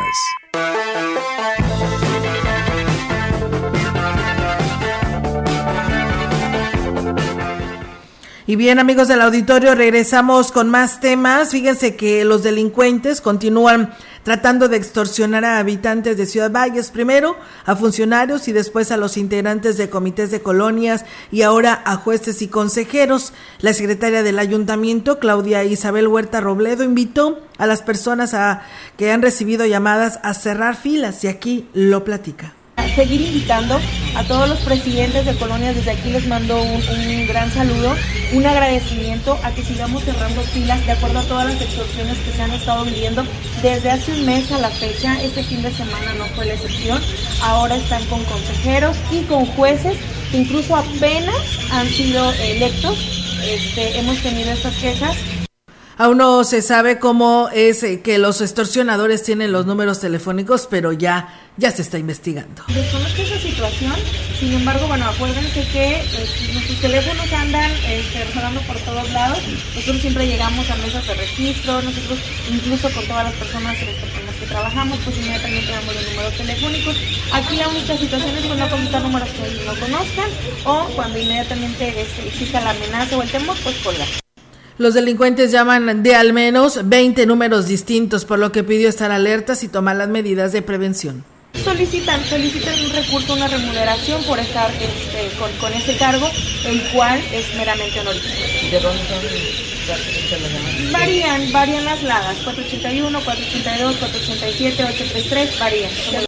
Y bien, amigos del auditorio, regresamos con más temas. Fíjense que los delincuentes continúan tratando de extorsionar a habitantes de Ciudad Valles, primero a funcionarios y después a los integrantes de comités de colonias y ahora a jueces y consejeros. La secretaria del ayuntamiento, Claudia Isabel Huerta Robledo, invitó a las personas a, que han recibido llamadas a cerrar filas y aquí lo platica seguir invitando a todos los presidentes de colonias. Desde aquí les mando un, gran saludo, un agradecimiento a que sigamos cerrando filas de acuerdo a todas las extorsiones que se han estado viviendo desde hace un mes a la fecha. Este fin de semana no fue la excepción. Ahora están con consejeros y con jueces que incluso apenas han sido electos. Este, hemos tenido estas quejas Aún no se sabe cómo es eh, que los extorsionadores tienen los números telefónicos, pero ya, ya se está investigando. Desconozco esa situación, sin embargo, bueno, acuérdense que eh, nuestros teléfonos andan rodando por todos lados. Nosotros siempre llegamos a mesas de registro, nosotros incluso con todas las personas con las que trabajamos, pues inmediatamente damos los números telefónicos. Aquí la única situación es cuando contestar números que no conozcan o cuando inmediatamente este, exista la amenaza o el temor, pues colgar. Los delincuentes llaman de al menos 20 números distintos, por lo que pidió estar alertas y tomar las medidas de prevención. Solicitan, solicitan un recurso, una remuneración por estar este, con, con ese cargo, el cual es meramente honorífico. ¿De dónde son? Varían, varían las ladas, 481, 482, 487, 833, varían.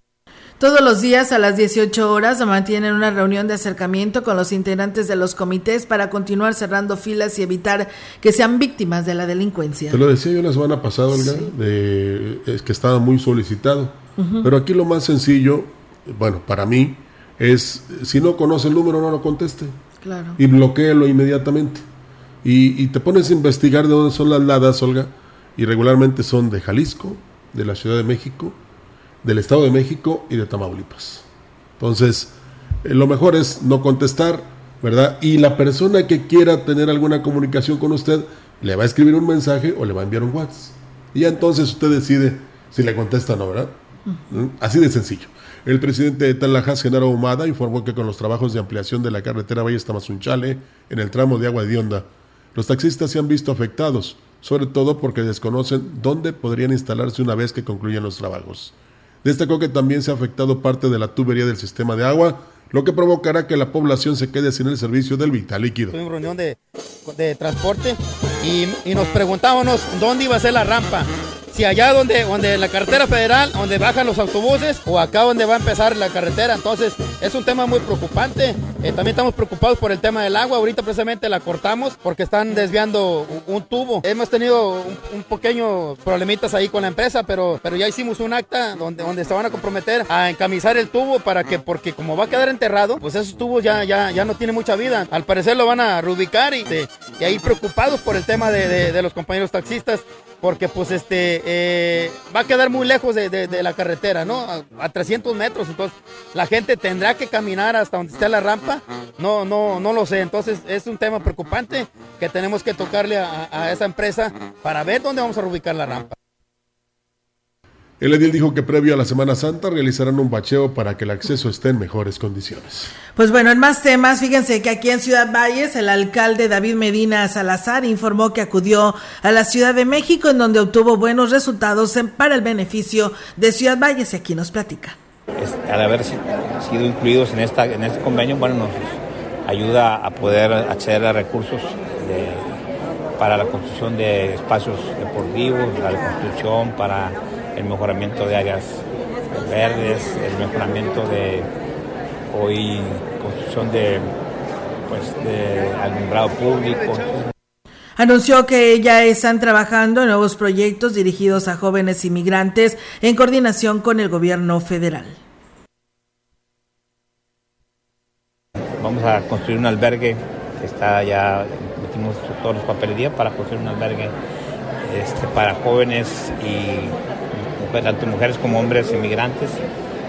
Todos los días a las 18 horas mantienen una reunión de acercamiento con los integrantes de los comités para continuar cerrando filas y evitar que sean víctimas de la delincuencia. Te lo decía yo la semana pasada, Olga, sí. de, es que estaba muy solicitado. Uh -huh. Pero aquí lo más sencillo, bueno, para mí, es si no conoce el número, no lo conteste. Claro. Y bloqueelo inmediatamente. Y, y te pones a investigar de dónde son las ladas, Olga, y regularmente son de Jalisco, de la Ciudad de México, del Estado de México y de Tamaulipas. Entonces, eh, lo mejor es no contestar, ¿verdad? Y la persona que quiera tener alguna comunicación con usted, le va a escribir un mensaje o le va a enviar un WhatsApp. Y ya entonces usted decide si le contesta o no, ¿verdad? -huh. Así de sencillo. El presidente de Talajas, Genaro Humada, informó que con los trabajos de ampliación de la carretera Valle Tamazunchale en el tramo de Agua de Onda, los taxistas se han visto afectados, sobre todo porque desconocen dónde podrían instalarse una vez que concluyan los trabajos. Destacó que también se ha afectado parte de la tubería del sistema de agua lo que provocará que la población se quede sin el servicio del vital líquido. Tuvimos reunión de, de transporte y, y nos preguntábamos dónde iba a ser la rampa si allá donde, donde la carretera federal, donde bajan los autobuses, o acá donde va a empezar la carretera. Entonces, es un tema muy preocupante. Eh, también estamos preocupados por el tema del agua. Ahorita precisamente la cortamos porque están desviando un, tubo. Hemos tenido un, pequeño problemitas ahí con la empresa, pero, pero ya hicimos un acta donde, donde se van a comprometer a encamisar el tubo para que, porque como va a quedar enterrado, pues esos tubos ya, ya, ya no tienen mucha vida. Al parecer lo van a reubicar y, y ahí preocupados por el tema de, de los compañeros taxistas porque pues este eh, va a quedar muy lejos de, la carretera, ¿no? A, 300 metros, entonces la gente tendrá que caminar hasta donde esté la rampa, no, no, no lo sé, entonces es un tema preocupante que tenemos que tocarle a esa empresa para ver dónde vamos a reubicar la rampa. El edil dijo que previo a la Semana Santa realizarán un bacheo para que el acceso esté en mejores condiciones. Pues bueno, en más temas, fíjense que aquí en Ciudad Valles el alcalde David Medina Salazar informó que acudió a la Ciudad de México en donde obtuvo buenos resultados para el beneficio de Ciudad Valles y aquí nos platica. al haber sido incluidos en, esta, en este convenio, bueno, nos ayuda a poder acceder a recursos para la construcción de espacios deportivos, la construcción para el mejoramiento de áreas verdes, el mejoramiento de hoy construcción de pues de alumbrado público. Anunció que ya están trabajando en nuevos proyectos dirigidos a jóvenes inmigrantes en coordinación con el gobierno federal. Vamos a construir un albergue que está ya, metimos todos los papelerías para construir un albergue este, para jóvenes y tanto mujeres como hombres inmigrantes,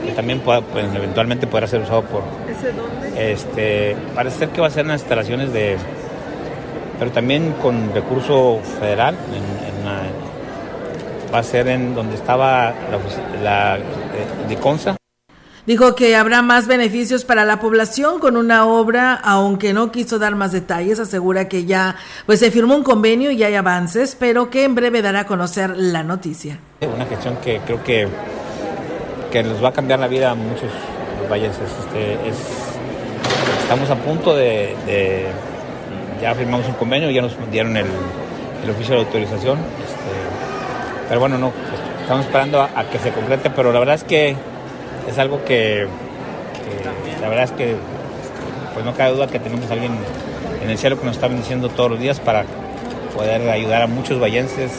que también pueda, pues, eventualmente podrá ser usado por... ¿Ese dónde? Este, parece ser que va a ser en las instalaciones de... Pero también con recurso federal, va a ser en donde estaba la, la eh, de Consa, Dijo que habrá más beneficios para la población con una obra, aunque no quiso dar más detalles, asegura que ya pues se firmó un convenio y hay avances, pero que en breve dará a conocer la noticia. Una cuestión que creo que, que nos va a cambiar la vida a muchos valleses. Este, es, estamos a punto de, ya firmamos un convenio, ya nos dieron el, el oficio de autorización, este, pero bueno, no, estamos esperando a que se concrete, pero la verdad es que es algo que, la verdad es que pues no cabe duda que tenemos a alguien en el cielo que nos está bendiciendo todos los días para poder ayudar a muchos vallenses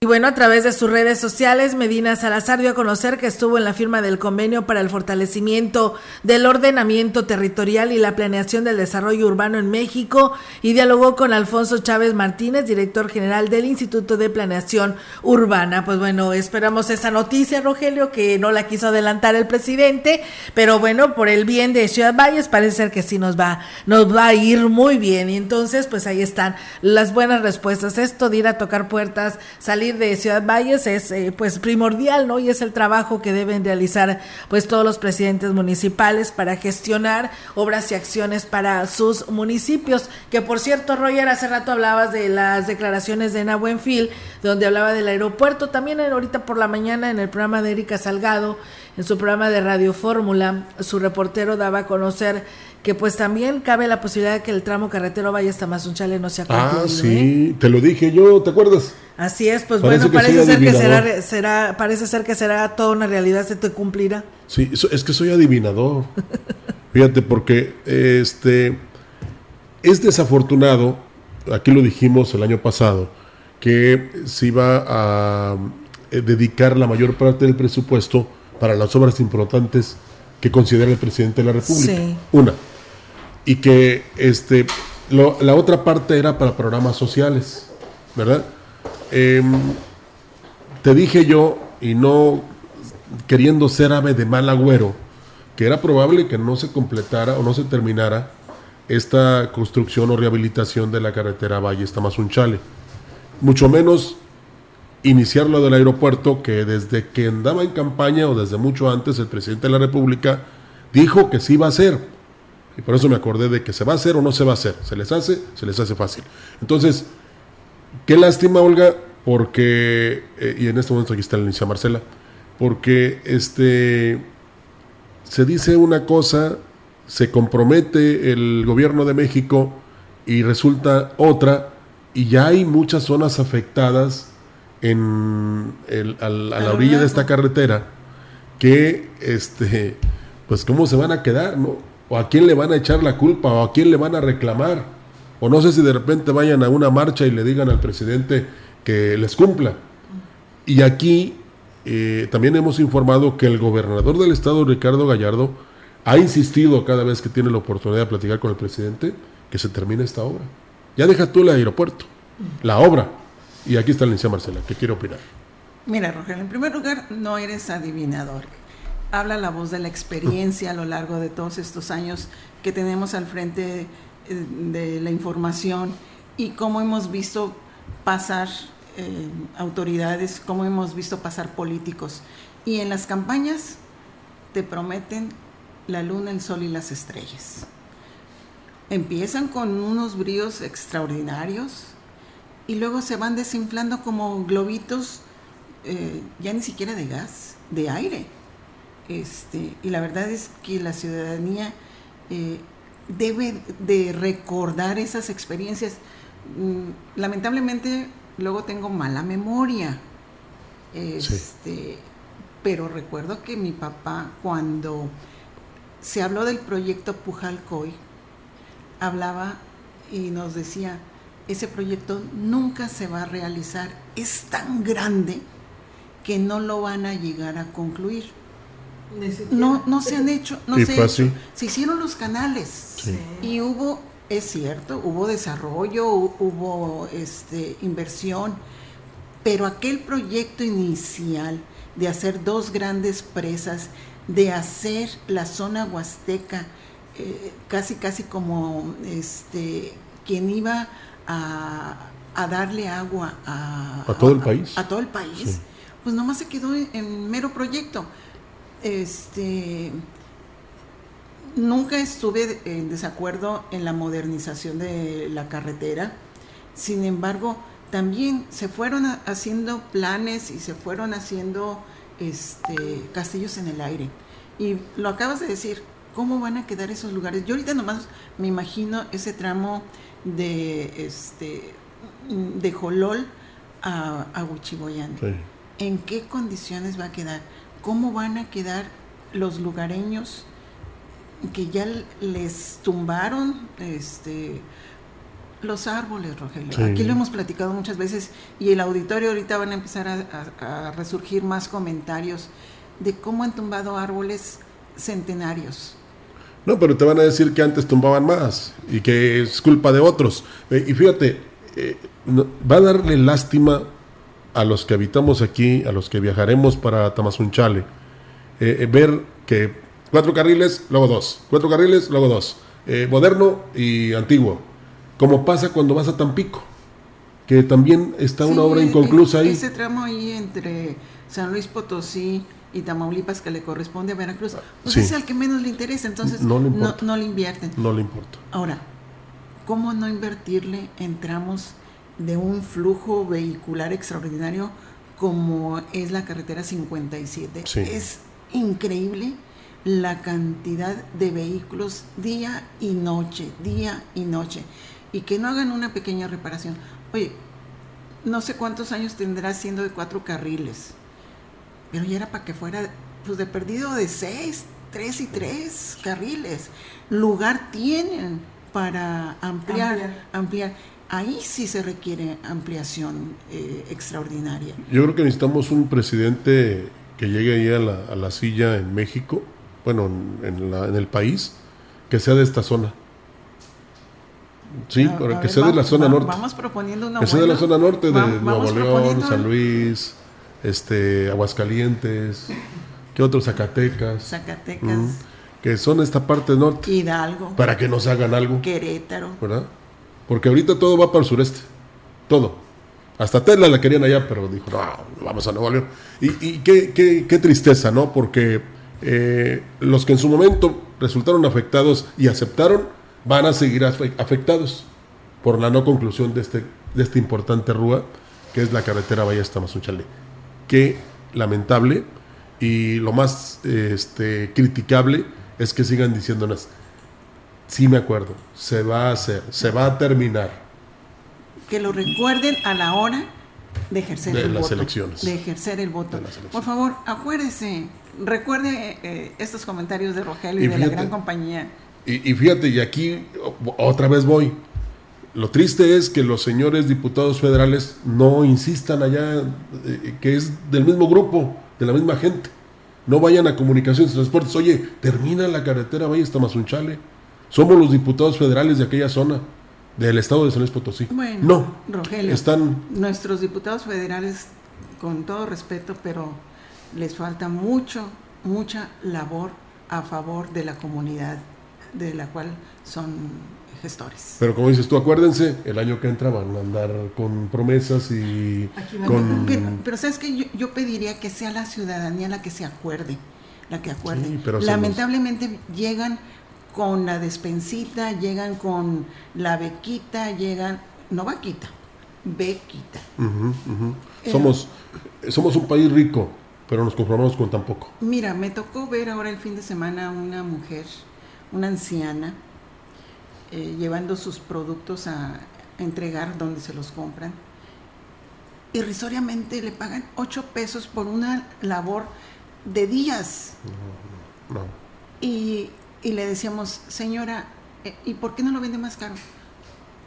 y bueno, a través de sus redes sociales, Medina Salazar dio a conocer que estuvo en la firma del convenio para el fortalecimiento del ordenamiento territorial y la planeación del desarrollo urbano en México y dialogó con Alfonso Chávez Martínez, director general del Instituto de Planeación Urbana. Pues bueno, esperamos esa noticia, Rogelio, que no la quiso adelantar el presidente, pero bueno, por el bien de Ciudad Valles parece ser que sí nos va, nos va a ir muy bien. Y entonces, pues ahí están las buenas respuestas. Esto de ir a tocar puertas, salir de Ciudad Valles es eh, pues primordial, ¿no? Y es el trabajo que deben realizar pues todos los presidentes municipales para gestionar obras y acciones para sus municipios. Que por cierto, Roger, hace rato hablabas de las declaraciones de Nahuenfil, donde hablaba del aeropuerto, también ahorita por la mañana en el programa de Erika Salgado, en su programa de Radio Fórmula, su reportero daba a conocer que pues también cabe la posibilidad de que el tramo carretero vaya hasta Mazunchale no sea Ah, sí, te lo dije yo, ¿te acuerdas? Así es, pues bueno, parece ser que será, será, parece ser que será toda una realidad, se te cumplirá. Sí, es que soy adivinador. (laughs) Fíjate, porque este es desafortunado, aquí lo dijimos el año pasado, que se iba a eh, dedicar la mayor parte del presupuesto para las obras importantes que considera el presidente de la República. Una. Y que este, la otra parte era para programas sociales, ¿verdad? Em, te dije yo, y no queriendo ser ave de mal agüero, que era probable que no se completara o no se terminara esta construcción o rehabilitación de la carretera Valle Tamazunchale. Mucho menos iniciar lo del aeropuerto que desde que andaba en campaña o desde mucho antes el presidente de la República dijo que sí iba a hacer. Y por eso me acordé de que se va a hacer o no se va a hacer. Se les hace, se les hace fácil. Entonces, qué lástima, Olga, porque, eh, y en este momento aquí está la inicia Marcela, porque este, se dice una cosa, se compromete el gobierno de México y resulta otra, y ya hay muchas zonas afectadas en a la orilla de esta carretera que, este, pues, ¿cómo se van a quedar? ¿no? ¿O a quién le van a echar la culpa? ¿O a quién le van a reclamar? O no sé si de repente vayan a una marcha y le digan al presidente que les cumpla. Y aquí eh, también hemos informado que el gobernador del estado, Ricardo Gallardo, ha insistido cada vez que tiene la oportunidad de platicar con el presidente que se termine esta obra. Ya deja tú el aeropuerto, la obra. Y aquí está la licencia Marcela, que quiere opinar. Mira, Rogelio, en primer lugar, no eres adivinador. Habla la voz de la experiencia a lo largo de todos estos años que tenemos al frente eh, de la información y cómo hemos visto pasar eh, autoridades, cómo hemos visto pasar políticos. Y en las campañas te prometen la luna, el sol y las estrellas. Empiezan con unos bríos extraordinarios y luego se van desinflando como globitos, eh, ya ni siquiera de gas, de aire. Este, y la verdad es que la ciudadanía eh, debe de recordar esas experiencias. Mm, lamentablemente luego tengo mala memoria. Este, Pero recuerdo que mi papá cuando se habló del proyecto Pujalcoy, hablaba y nos decía, ese proyecto nunca se va a realizar, es tan grande que no lo van a llegar a concluir. No, no se han hecho, no se, se hicieron los canales. Y hubo, es cierto, hubo desarrollo, hubo este, inversión, pero aquel proyecto inicial de hacer dos grandes presas, de hacer la zona huasteca eh, casi casi como este quien iba a, darle agua a, todo el país. A, todo el país. Pues nomás se quedó en, mero proyecto. Este nunca estuve en desacuerdo en la modernización de la carretera. Sin embargo, también se fueron haciendo planes y se fueron haciendo este, castillos en el aire. Y lo acabas de decir, ¿cómo van a quedar esos lugares? Yo ahorita nomás me imagino ese tramo de este de Jolol a, a Huichiboyán. ¿En qué condiciones va a quedar? ¿Cómo van a quedar los lugareños que ya les tumbaron este los árboles, Rogelio? Aquí lo hemos platicado muchas veces y el auditorio ahorita van a empezar a resurgir más comentarios de cómo han tumbado árboles centenarios. No, pero te van a decir que antes tumbaban más y que es culpa de otros. Eh, y fíjate, eh, va a darle lástima a los que habitamos aquí, a los que viajaremos para Tamazunchale, eh, ver que cuatro carriles, luego dos, cuatro carriles, luego dos, moderno y antiguo, como pasa cuando vas a Tampico, que también está una obra inconclusa ahí. Ese tramo ahí entre San Luis Potosí, y Tamaulipas que le corresponde a Veracruz, pues es el que menos le interesa, entonces no le, no, le invierten. No le importa. Ahora, ¿cómo no invertirle en tramos de un flujo vehicular extraordinario como es la carretera 57? Es increíble la cantidad de vehículos día y noche, día y noche, y que no hagan una pequeña reparación. Oye, no sé cuántos años tendrá siendo de cuatro carriles pero ya era para que fuera pues de perdido de seis, tres y tres carriles. Lugar tienen para ampliar, ampliar. Ahí sí se requiere ampliación eh, extraordinaria. Yo creo que necesitamos un presidente que llegue ahí a la, a la silla en México, bueno, en, la, en, el país, que sea de esta zona. Sí, que sea de la zona norte. Vamos proponiendo una Que sea de la zona norte de Nuevo León, San Luis, este, Aguascalientes, ¿qué otros? Zacatecas. Zacatecas. que son esta parte norte. Hidalgo. Para que nos hagan algo. Querétaro. ¿Verdad? Porque ahorita todo va para el sureste. Todo. Hasta Tesla la querían allá, pero dijo, no, vamos a Nuevo León. Y, y qué, qué, qué, tristeza, ¿no? Porque eh, los que en su momento resultaron afectados y aceptaron, van a seguir afectados por la no conclusión de, este, de esta importante rúa, que es la carretera Valle hasta Mazunchale qué lamentable Y lo más este, criticable es que sigan diciéndonos, sí me acuerdo, se va a hacer, se va a terminar. Que lo recuerden a la hora de ejercer De el las voto. elecciones. De ejercer el voto. Por favor, acuérdese, recuerde eh, estos comentarios de Rogelio y, Y de la gran compañía. Y, y fíjate, y aquí otra vez voy. Lo triste es que los señores diputados federales no insistan allá, eh, que es del mismo grupo, de la misma gente. No vayan a comunicaciones y transportes. Oye, termina la carretera, vaya hasta Mazunchale. Somos los diputados federales de aquella zona, del estado de San Luis Potosí. Bueno, no, Rogelio, están nuestros diputados federales, con todo respeto, pero les falta mucho, mucha labor a favor de la comunidad de la cual son gestores. Pero como dices tú, acuérdense, el año que entra van a andar con promesas y con... Pero, pero sabes que yo, yo pediría que sea la ciudadanía la que se acuerde, la que acuerde. Sí, pero se Lamentablemente llegan con la despensita, llegan con la bequita, llegan, no vaquita, bequita. Eh, Somos, somos un país rico, pero nos conformamos con tan poco. Mira, me tocó ver ahora el fin de semana una mujer, una anciana, eh, llevando sus productos a entregar donde se los compran. Irrisoriamente le pagan 8 pesos por una labor de días. No. Y, y le decíamos, señora, eh, ¿y por qué no lo vende más caro?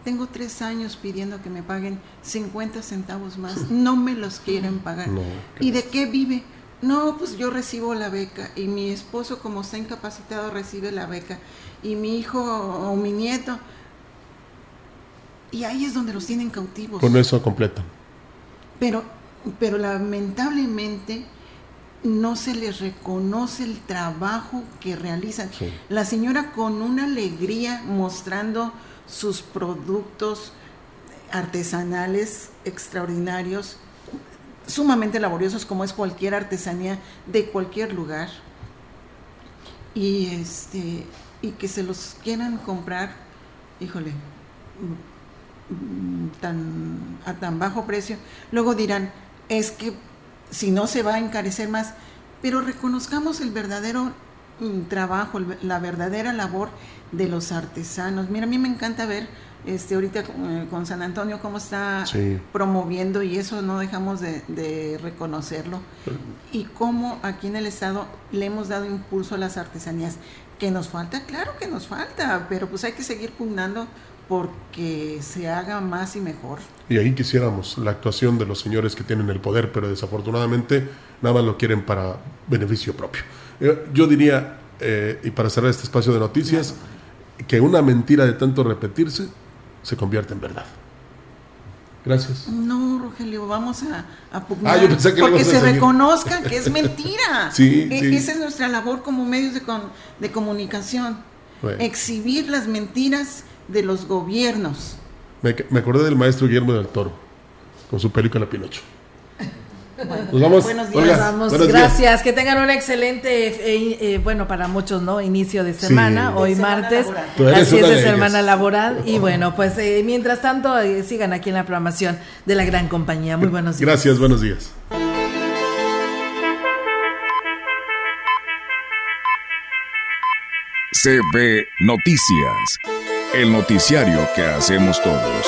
Tengo tres años pidiendo que me paguen 50 centavos más. (laughs) No me los quieren pagar. No, ¿Y de qué vive? No, pues yo recibo la beca y mi esposo como está incapacitado recibe la beca y mi hijo o mi nieto. Y ahí es donde los tienen cautivos. Con eso completan. Pero, pero lamentablemente no se les reconoce el trabajo que realizan. Sí. La señora con una alegría mostrando sus productos artesanales extraordinarios, sumamente laboriosos como es cualquier artesanía de cualquier lugar. Y este y que se los quieran comprar, híjole, mm, tan a tan bajo precio. Luego dirán, es que si no se va a encarecer más, pero reconozcamos el verdadero trabajo, la verdadera labor de los artesanos. Mira, a mí me encanta ver este ahorita eh, con San Antonio cómo está Sí. promoviendo y eso no dejamos de, de reconocerlo. Y cómo aquí en el estado le hemos dado impulso a las artesanías. Que nos falta, claro que nos falta, pero pues hay que seguir pugnando porque se haga más y mejor. Y ahí quisiéramos la actuación de los señores que tienen el poder, pero desafortunadamente nada más lo quieren para beneficio propio. Yo diría, eh, y para cerrar este espacio de noticias, que una mentira de tanto repetirse se convierte en verdad. Gracias. No, Rogelio, vamos a, a pugnar Ah, yo pensé que porque se seguir. reconozca que es (laughs) mentira. Sí, E- sí. Esa es nuestra labor como medios de, con- de comunicación. Bueno. Exhibir las mentiras de los gobiernos. Me, me acordé del maestro Guillermo del Toro, con su película Pinocho. Nos vamos. Buenos días. Olga, vamos, buenos días. gracias. Que tengan un excelente, eh, eh, bueno, para muchos, ¿no? Inicio de semana, Sí. hoy De semana martes. eres Así es de de semana ellas. laboral. Y bueno, pues eh, mientras tanto, eh, sigan aquí en la programación de la gran compañía. Muy buenos días. Gracias, buenos días. CB Noticias, el noticiario que hacemos todos.